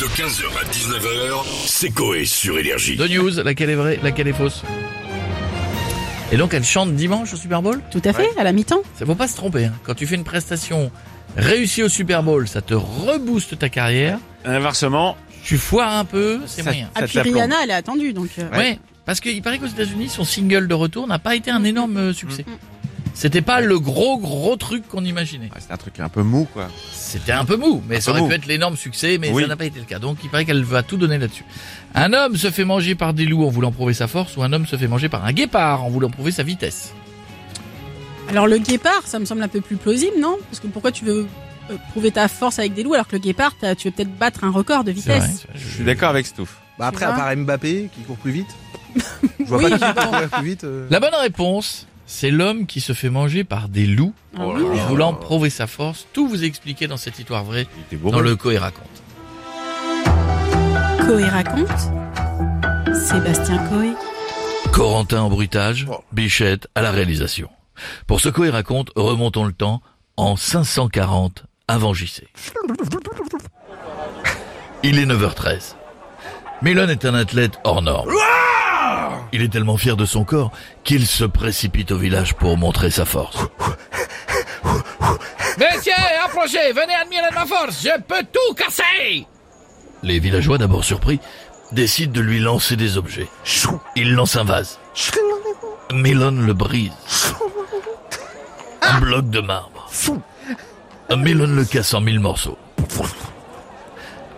De 15h à 19h, c'est Coé sur Énergie. Deux news, laquelle est vraie, laquelle est fausse? Et donc elle chante dimanche au Super Bowl? Tout à fait, à la mi-temps. Ça faut pas se tromper. hein. Quand tu fais une prestation réussie au Super Bowl, ça te rebooste ta carrière. Inversement, Tu foires un peu, c'est Ça- moyen. Ah, Ça puis. Rihanna, elle est attendue, donc. euh, Ouais. parce qu'il paraît qu'aux États-Unis, son single de retour n'a pas été un énorme euh, succès. C'était pas le gros gros truc qu'on imaginait. ouais, c'est un truc un peu mou, quoi. C'était un peu mou, mais Un ça aurait mou. pu être l'énorme succès, mais Oui. ça n'a pas été le cas. Donc il paraît qu'elle va tout donner là-dessus. Un homme se fait manger par des loups en voulant prouver sa force, ou un homme se fait manger par un guépard en voulant prouver sa vitesse. Alors le guépard, ça me semble un peu plus plausible, non? Parce que pourquoi tu veux euh, prouver ta force avec des loups alors que le guépard, tu veux peut-être battre un record de vrai. vitesse? Je suis d'accord avec Stouff. Bah après, à part Mbappé qui court plus vite. Je vois Oui, pas qui courir plus vite. euh. La bonne réponse, c'est l'homme qui se fait manger par des loups Oh là là. en voulant prouver sa force. Tout vous est expliqué dans cette histoire vraie, dans le Coé raconte. Coé raconte. Sébastien Coé. Corentin en bruitage, Bichette à la réalisation. Pour ce Coé raconte, remontons le temps en 540 avant JC. Il est 9h13. Milon est un athlète hors norme. Il est tellement fier de son corps qu'il se précipite au village pour montrer sa force. Messieurs, approchez, venez admirer ma force, je peux tout casser Les villageois, d'abord surpris, décident de lui lancer des objets. Il lance un vase. Milon le brise. Un bloc de marbre. Milon le casse en mille morceaux.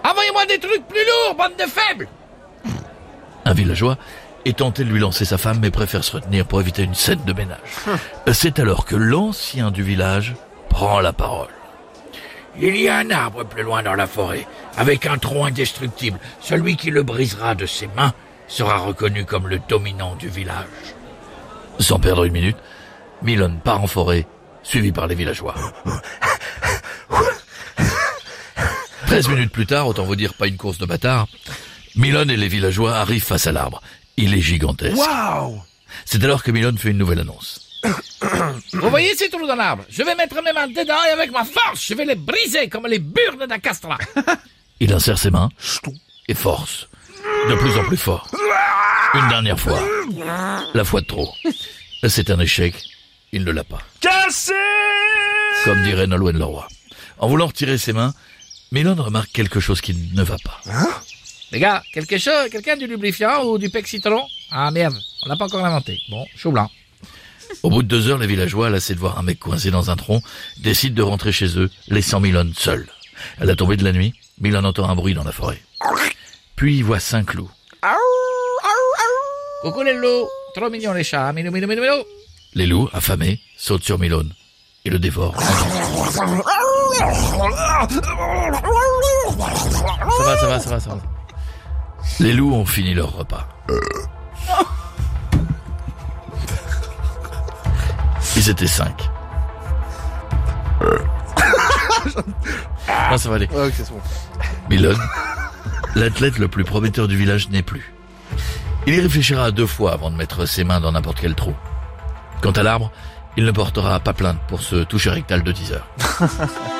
Envoyez-moi des trucs plus lourds, bande de faibles Un villageois est tenté de lui lancer sa femme, mais préfère se retenir pour éviter une scène de ménage. C'est alors que l'ancien du village prend la parole. Il y a un arbre plus loin dans la forêt, avec un tronc indestructible. Celui qui le brisera de ses mains sera reconnu comme le dominant du village. Sans perdre une minute, Milon part en forêt, suivi par les villageois. Treize minutes plus tard, autant vous dire pas une course de bâtard, Milon et les villageois arrivent face à l'arbre. Il est gigantesque. Waouh C'est alors que Milon fait une nouvelle annonce. Vous voyez ces trous dans l'arbre? Je vais mettre mes mains dedans et avec ma force, je vais les briser comme les burnes d'un castrat. Il insère ses mains et force. De plus en plus fort. Une dernière fois. La fois de trop. C'est un échec. Il ne l'a pas. Cassé Comme dirait Nolwenn Leroy. En voulant retirer ses mains, Milon remarque quelque chose qui ne va pas. Les gars, quelque chose, quelqu'un du lubrifiant ou du pec citron? Ah merde, on l'a pas encore inventé. Bon, chaud blanc. Au bout de deux heures, les villageois, lassés de voir un mec coincé dans un tronc, décident de rentrer chez eux, laissant Milon seul. À la tombée de la nuit, Milon entend un bruit dans la forêt. Puis il voit cinq loups. Coucou les loups Trop mignons les chats, milou, milou, milou, milou. Les loups, affamés, sautent sur Milon et le dévorent. Ça va, ça va, ça va, ça va. Les loups ont fini leur repas. Ils étaient cinq. Ah, ça va aller. Ouais, ok, c'est bon. Milon, l'athlète le plus prometteur du village n'est plus. Il y réfléchira deux fois avant de mettre ses mains dans n'importe quel trou. Quant à l'arbre, il ne portera pas plainte pour ce toucher rectal de 10 heures. –